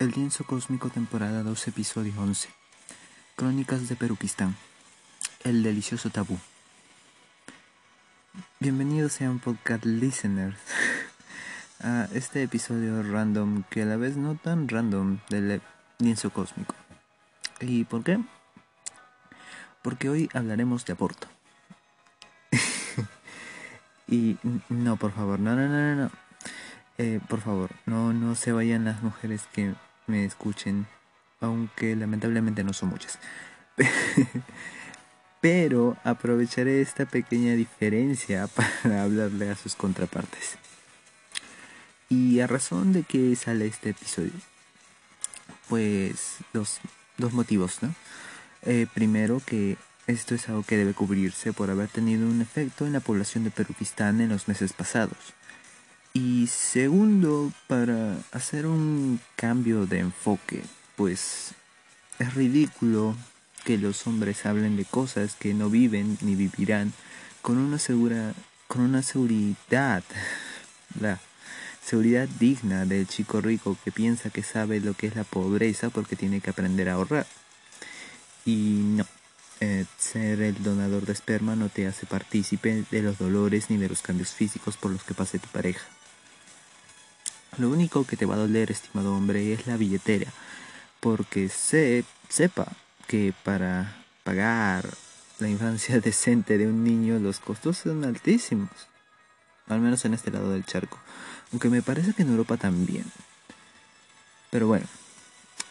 El lienzo cósmico temporada 2 episodio 11 Crónicas de Peruquistán. El delicioso tabú. Bienvenidos sean podcast listeners a este episodio random que a la vez no tan random del lienzo cósmico. ¿Y por qué? Porque hoy hablaremos de aborto. Y no, por favor, no, no, no, no. Eh, por favor, no, no se vayan las mujeres que me escuchen, aunque lamentablemente no son muchas. Pero aprovecharé esta pequeña diferencia para hablarle a sus contrapartes. Y a razón de que sale este episodio, pues dos, dos motivos, ¿no? Eh, primero que esto es algo que debe cubrirse por haber tenido un efecto en la población de Perukistán en los meses pasados. Y segundo, para hacer un cambio de enfoque, pues es ridículo que los hombres hablen de cosas que no viven ni vivirán con una segura con una seguridad la seguridad digna del chico rico que piensa que sabe lo que es la pobreza porque tiene que aprender a ahorrar. Y no, eh, ser el donador de esperma no te hace partícipe de los dolores ni de los cambios físicos por los que pase tu pareja. Lo único que te va a doler, estimado hombre, es la billetera, porque sé, sepa que para pagar la infancia decente de un niño los costos son altísimos, al menos en este lado del charco, aunque me parece que en Europa también. Pero bueno,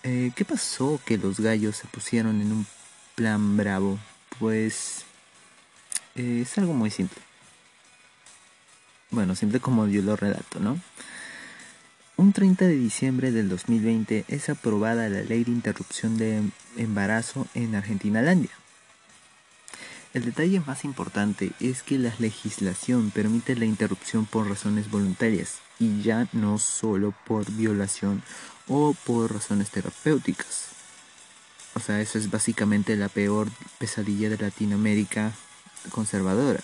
eh, ¿qué pasó que los gallos se pusieron en un plan bravo? Pues eh, es algo muy simple. Bueno, simple como yo lo relato, ¿no? Un 30 de diciembre del 2020 es aprobada la ley de interrupción de embarazo en Argentina-Landia. El detalle más importante es que la legislación permite la interrupción por razones voluntarias y ya no solo por violación o por razones terapéuticas. O sea, eso es básicamente la peor pesadilla de Latinoamérica conservadora,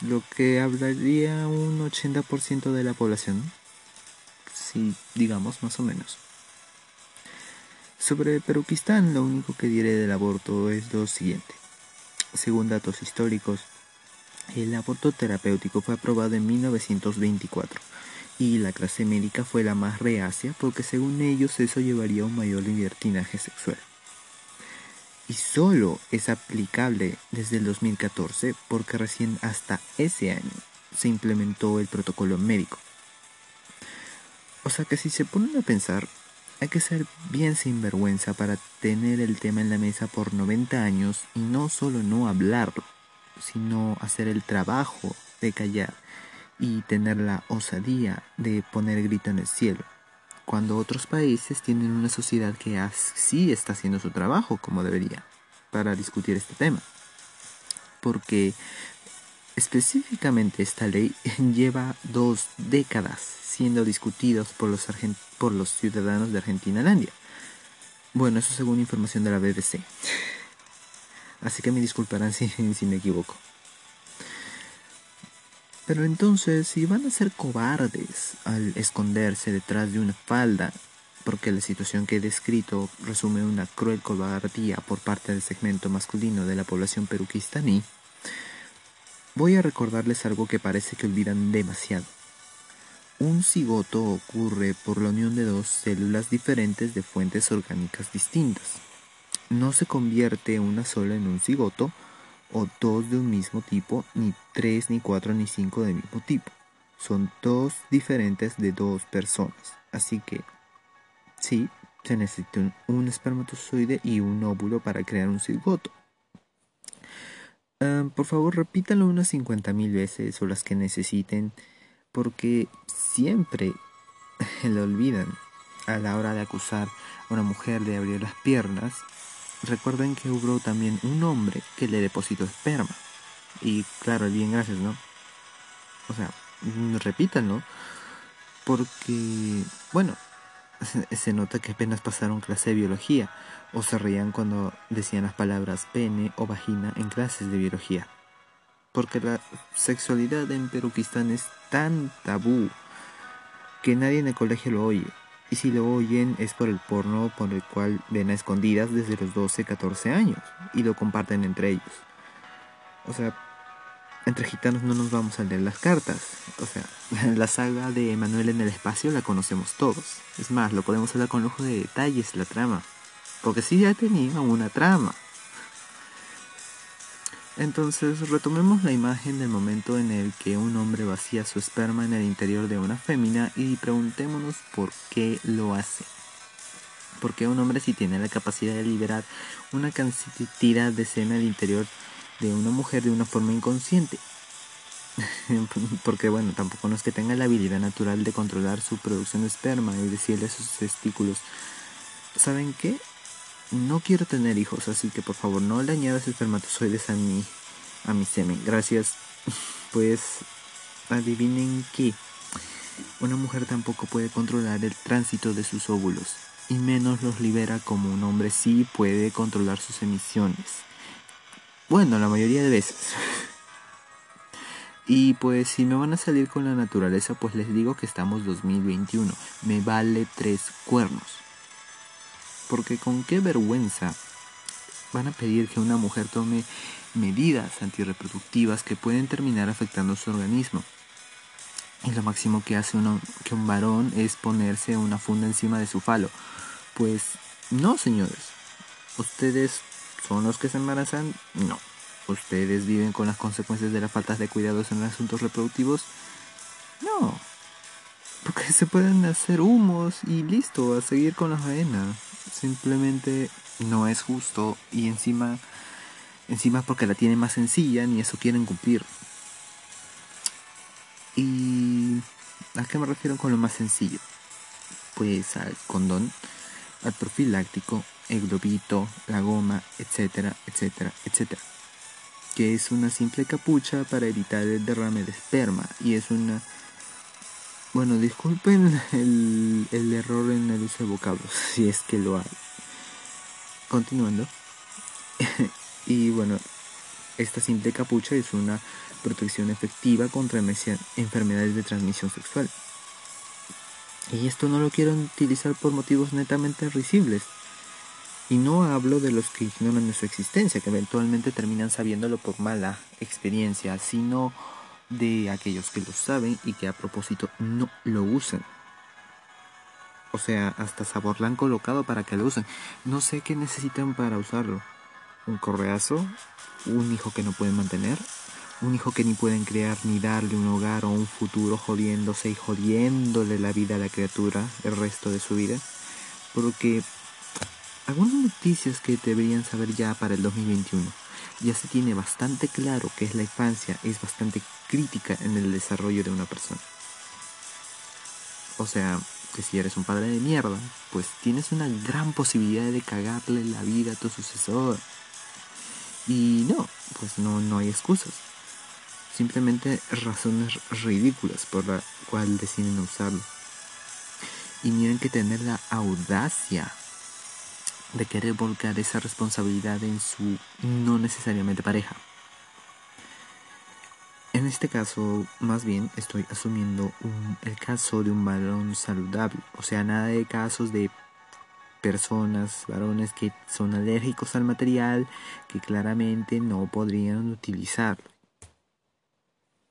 lo que hablaría un 80% de la población digamos más o menos. Sobre Peruquistán lo único que diré del aborto es lo siguiente. Según datos históricos, el aborto terapéutico fue aprobado en 1924 y la clase médica fue la más reacia porque según ellos eso llevaría a un mayor libertinaje sexual. Y solo es aplicable desde el 2014 porque recién hasta ese año se implementó el protocolo médico o sea que si se ponen a pensar, hay que ser bien sinvergüenza para tener el tema en la mesa por 90 años y no solo no hablarlo, sino hacer el trabajo de callar y tener la osadía de poner grito en el cielo, cuando otros países tienen una sociedad que así está haciendo su trabajo como debería para discutir este tema. Porque específicamente esta ley lleva dos décadas siendo discutidos por los, por los ciudadanos de Argentina-Landia. Bueno, eso según información de la BBC. Así que me disculparán si, si me equivoco. Pero entonces, si van a ser cobardes al esconderse detrás de una falda, porque la situación que he descrito resume una cruel cobardía por parte del segmento masculino de la población peruquistaní, voy a recordarles algo que parece que olvidan demasiado. Un cigoto ocurre por la unión de dos células diferentes de fuentes orgánicas distintas. No se convierte una sola en un cigoto, o dos de un mismo tipo, ni tres, ni cuatro, ni cinco del mismo tipo. Son dos diferentes de dos personas. Así que, sí, se necesita un, espermatozoide y un óvulo para crear un cigoto. Ah, por favor, repítalo unas 50.000 veces o las que necesiten porque siempre lo olvidan a la hora de acusar a una mujer de abrir las piernas. Recuerden que hubo también un hombre que le depositó esperma. Y claro, bien, gracias, ¿no? O sea, repítanlo. Porque, bueno, se nota que apenas pasaron clase de biología. O se reían cuando decían las palabras pene o vagina en clases de biología porque la sexualidad en Peruquistán es tan tabú que nadie en el colegio lo oye. Y si lo oyen es por el porno por el cual ven a escondidas desde los 12, 14 años y lo comparten entre ellos. O sea, entre gitanos no nos vamos a leer las cartas. O sea, la saga de Manuel en el espacio la conocemos todos. Es más, lo podemos hablar con lujo de detalles la trama. Porque sí ya tenía una trama. Entonces retomemos la imagen del momento en el que un hombre vacía su esperma en el interior de una fémina y preguntémonos por qué lo hace. Porque un hombre si tiene la capacidad de liberar una cantidad de semen al interior de una mujer de una forma inconsciente. Porque bueno, tampoco no es que tenga la habilidad natural de controlar su producción de esperma y decirle a sus testículos, ¿saben qué? no quiero tener hijos, así que por favor no le añadas espermatozoides a mi, a mi semen. Gracias. Pues adivinen que una mujer tampoco puede controlar el tránsito de sus óvulos y menos los libera como un hombre sí puede controlar sus emisiones. Bueno, la mayoría de veces. Y pues si me van a salir con la naturaleza, pues les digo que estamos 2021. Me vale tres cuernos. Porque con qué vergüenza van a pedir que una mujer tome medidas antirreproductivas que pueden terminar afectando su organismo. Y lo máximo que hace uno, que un varón es ponerse una funda encima de su falo. Pues no, señores. ¿Ustedes son los que se embarazan? No. ¿Ustedes viven con las consecuencias de la falta de cuidados en asuntos reproductivos? No. Porque se pueden hacer humos y listo, a seguir con la faena simplemente no es justo y encima encima porque la tienen más sencilla ni eso quieren cumplir y a qué me refiero con lo más sencillo pues al condón al profiláctico el globito la goma etcétera etcétera etcétera que es una simple capucha para evitar el derrame de esperma y es una bueno, disculpen el, el, error en el uso de vocablos, si es que lo hay. Continuando. y bueno, esta simple capucha es una protección efectiva contra enfermedades de transmisión sexual. Y esto no lo quiero utilizar por motivos netamente risibles. Y no hablo de los que ignoran de su existencia, que eventualmente terminan sabiéndolo por mala experiencia, sino de aquellos que lo saben y que a propósito no lo usan. O sea, hasta sabor la han colocado para que lo usen. No sé qué necesitan para usarlo. Un correazo, un hijo que no pueden mantener, un hijo que ni pueden crear ni darle un hogar o un futuro jodiéndose y jodiéndole la vida a la criatura el resto de su vida. Porque algunas noticias que deberían saber ya para el 2021 ya se tiene bastante claro que es la infancia es bastante crítica en el desarrollo de una persona. O sea, que si eres un padre de mierda, pues tienes una gran posibilidad de cagarle la vida a tu sucesor. Y no, pues no, no hay excusas. Simplemente razones ridículas por la cual deciden usarlo. Y tienen que tener la audacia de querer volcar esa responsabilidad en su no necesariamente pareja. En este caso, más bien estoy asumiendo el caso de un varón saludable, o sea, nada de casos de personas, varones que son alérgicos al material, que claramente no podrían utilizarlo.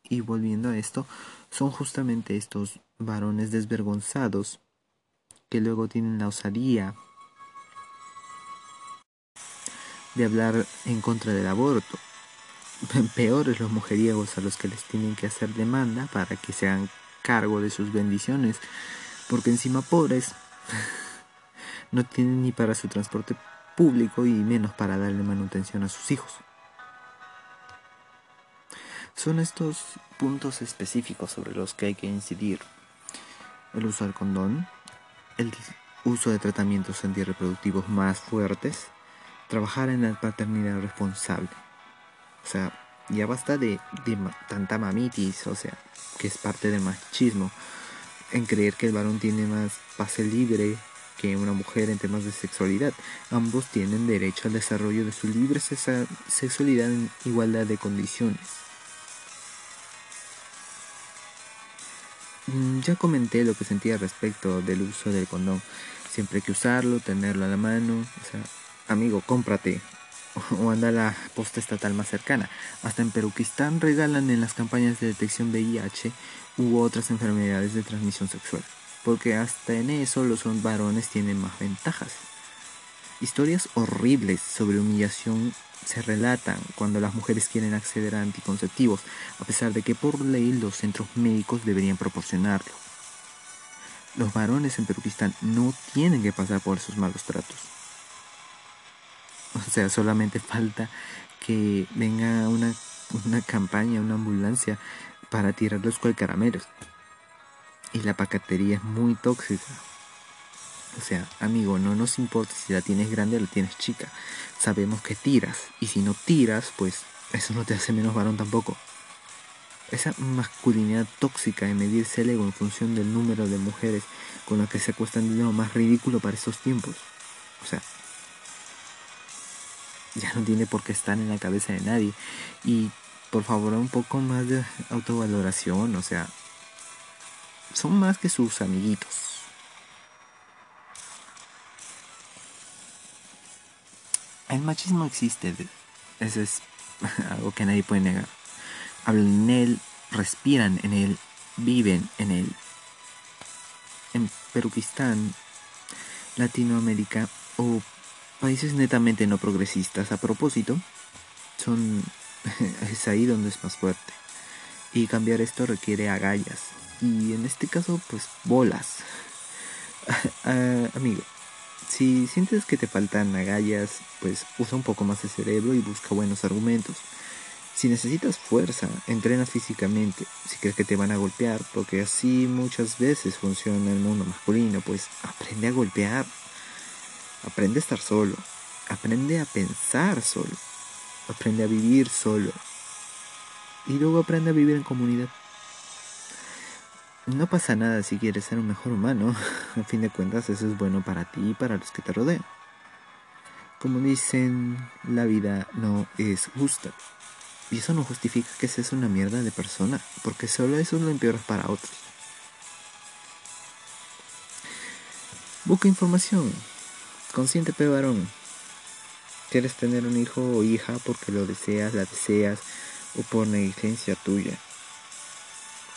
Y volviendo a esto, son justamente estos varones desvergonzados que luego tienen la osadía de hablar en contra del aborto. Peores los mujeriegos a los que les tienen que hacer demanda para que se hagan cargo de sus bendiciones, porque encima pobres no tienen ni para su transporte público y menos para darle manutención a sus hijos. Son estos puntos específicos sobre los que hay que incidir. El uso del condón, el uso de tratamientos antirreproductivos más fuertes, trabajar en la paternidad responsable. O sea, ya basta de, tanta mamitis, o sea, que es parte del machismo, en creer que el varón tiene más pase libre que una mujer en temas de sexualidad. Ambos tienen derecho al desarrollo de su libre sexualidad en igualdad de condiciones. Mm, ya comenté lo que sentía respecto del uso del condón. Siempre hay que usarlo, tenerlo a la mano. O sea, amigo, cómprate. O anda a la posta estatal más cercana. Hasta en Peruquistán regalan en las campañas de detección de VIH u otras enfermedades de transmisión sexual. Porque hasta en eso los varones tienen más ventajas. Historias horribles sobre humillación se relatan cuando las mujeres quieren acceder a anticonceptivos, a pesar de que por ley los centros médicos deberían proporcionarlo. Los varones en Perukistán no tienen que pasar por esos malos tratos. O sea, solamente falta que venga una, una campaña, una ambulancia para tirar los caramelos. Y la pacatería es muy tóxica. O sea, amigo, no nos importa si la tienes grande o la tienes chica. Sabemos que tiras. Y si no tiras, pues eso no te hace menos varón tampoco. Esa masculinidad tóxica de medirse el ego en función del número de mujeres con las que se acuestan es lo más ridículo para estos tiempos. O sea, ya no tiene por qué estar en la cabeza de nadie. Y por favor, un poco más de autovaloración. O sea, son más que sus amiguitos. El machismo existe, eso es algo que nadie puede negar. Hablan en él, respiran en él, viven en él. En Perukistán, Latinoamérica o países netamente no progresistas a propósito, son es ahí donde es más fuerte. Y cambiar esto requiere agallas. Y en este caso, pues bolas. Ah, amigo, si sientes que te faltan agallas, pues usa un poco más de cerebro y busca buenos argumentos. Si necesitas fuerza, entrena físicamente. Si crees que te van a golpear, porque así muchas veces funciona el mundo masculino, pues aprende a golpear. Aprende a estar solo. Aprende a pensar solo. Aprende a vivir solo. Y luego aprende a vivir en comunidad. No pasa nada si quieres ser un mejor humano. A fin de cuentas, eso es bueno para ti y para los que te rodean. Como dicen, la vida no es justa. Y eso no justifica que seas una mierda de persona, porque solo eso lo empeoras para otros. Busca información. Consciente varón. ¿Quieres tener un hijo o hija porque lo deseas, la deseas o por negligencia tuya?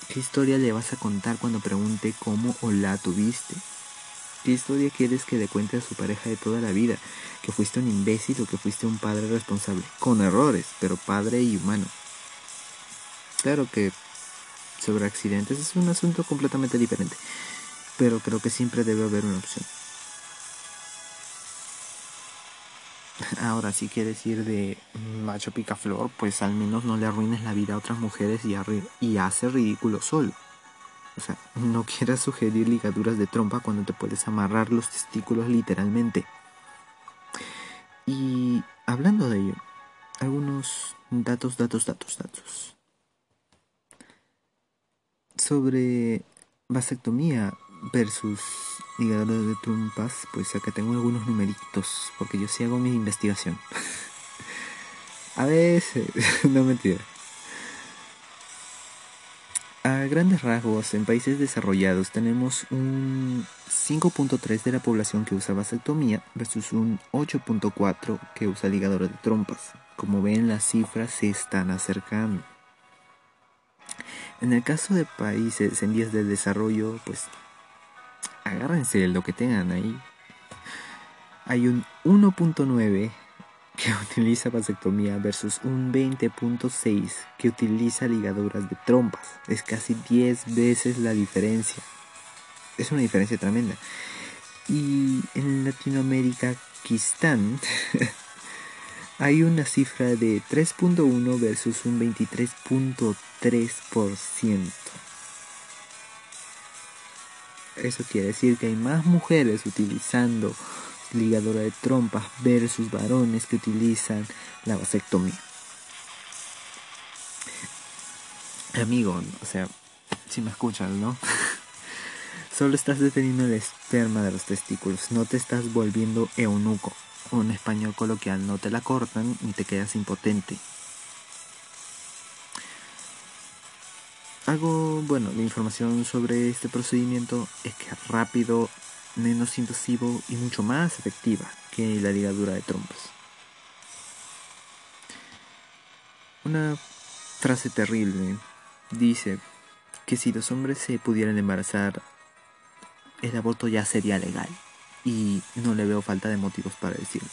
¿Qué historia le vas a contar cuando pregunte cómo o la tuviste? ¿Qué historia quieres que le cuente a su pareja de toda la vida? ¿Que fuiste un imbécil o que fuiste un padre responsable? Con errores, pero padre y humano. Claro que sobre accidentes es un asunto completamente diferente, pero creo que siempre debe haber una opción. Ahora, si quieres ir de macho picaflor, pues al menos no le arruines la vida a otras mujeres y, y hace ridículo solo. O sea, no quieras sugerir ligaduras de trompa cuando te puedes amarrar los testículos literalmente. Y hablando de ello, algunos datos, datos, datos, datos. Sobre vasectomía versus ligadores de trompas, pues acá tengo algunos numeritos, porque yo sí hago mi investigación. A veces, no mentira. A grandes rasgos, en países desarrollados tenemos un 5.3 de la población que usa vasectomía versus un 8.4 que usa ligadores de trompas. Como ven, las cifras se están acercando. En el caso de países en vías de desarrollo, pues agárrense lo que tengan ahí. Hay un 1.9 que utiliza vasectomía versus un 20.6 que utiliza ligaduras de trompas. Es casi 10 veces la diferencia. Es una diferencia tremenda. Y en Latinoamérica, Quistán, hay una cifra de 3.1 versus un 23.3%. Eso quiere decir que hay más mujeres utilizando ligadura de trompas versus varones que utilizan la vasectomía. Amigo, o sea, si me escuchan, ¿no? Solo estás deteniendo el esperma de los testículos, no te estás volviendo eunuco. En español coloquial, no te la cortan ni te quedas impotente. Algo, bueno, la información sobre este procedimiento es que es rápido, menos invasivo y mucho más efectiva que la ligadura de trompas. Una frase terrible dice que si los hombres se pudieran embarazar, el aborto ya sería legal y no le veo falta de motivos para decirlo.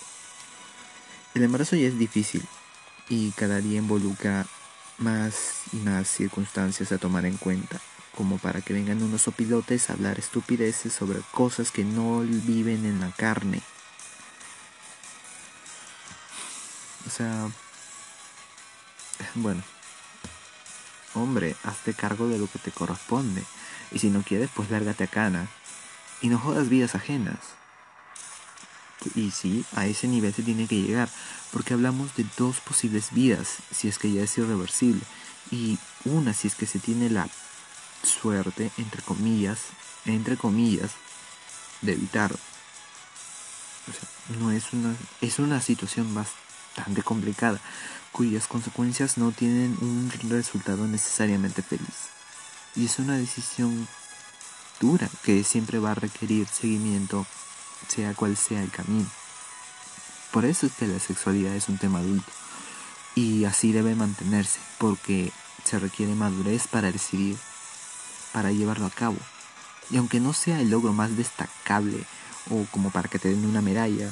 El embarazo ya es difícil y cada día involucra más más circunstancias a tomar en cuenta, como para que vengan unos opilotes a hablar estupideces sobre cosas que no viven en la carne. O sea, bueno, hombre, hazte cargo de lo que te corresponde. Y si no quieres, pues lárgate a cana. Y no jodas vidas ajenas. Y sí, a ese nivel se tiene que llegar, porque hablamos de dos posibles vidas, si es que ya es irreversible, y una si es que se tiene la suerte, entre comillas, entre comillas, de evitarlo. O sea, no es una, es una situación bastante complicada, cuyas consecuencias no tienen un resultado necesariamente feliz. Y es una decisión dura que siempre va a requerir seguimiento sea cual sea el camino. Por eso es que la sexualidad es un tema adulto. Y así debe mantenerse, porque se requiere madurez para decidir, para llevarlo a cabo. Y aunque no sea el logro más destacable o como para que te den una medalla,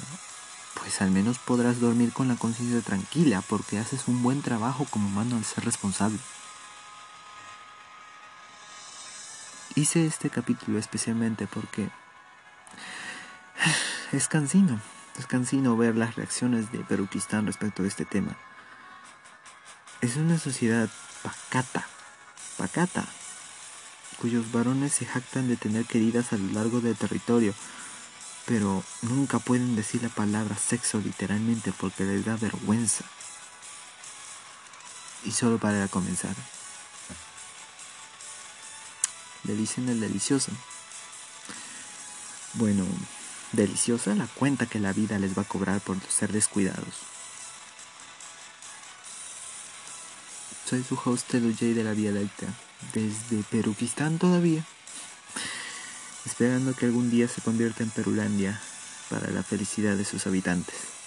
pues al menos podrás dormir con la conciencia tranquila porque haces un buen trabajo como mano al ser responsable. Hice este capítulo especialmente porque es cansino, es cansino ver las reacciones de Perukistán respecto a este tema. Es una sociedad pacata, pacata, cuyos varones se jactan de tener queridas a lo largo del territorio, pero nunca pueden decir la palabra sexo literalmente porque les da vergüenza. Y solo para comenzar. Le dicen el delicioso. Bueno, Deliciosa la cuenta que la vida les va a cobrar por ser descuidados. Soy su host J de la Vía Delta, desde Perukistán todavía, esperando que algún día se convierta en Perulandia para la felicidad de sus habitantes.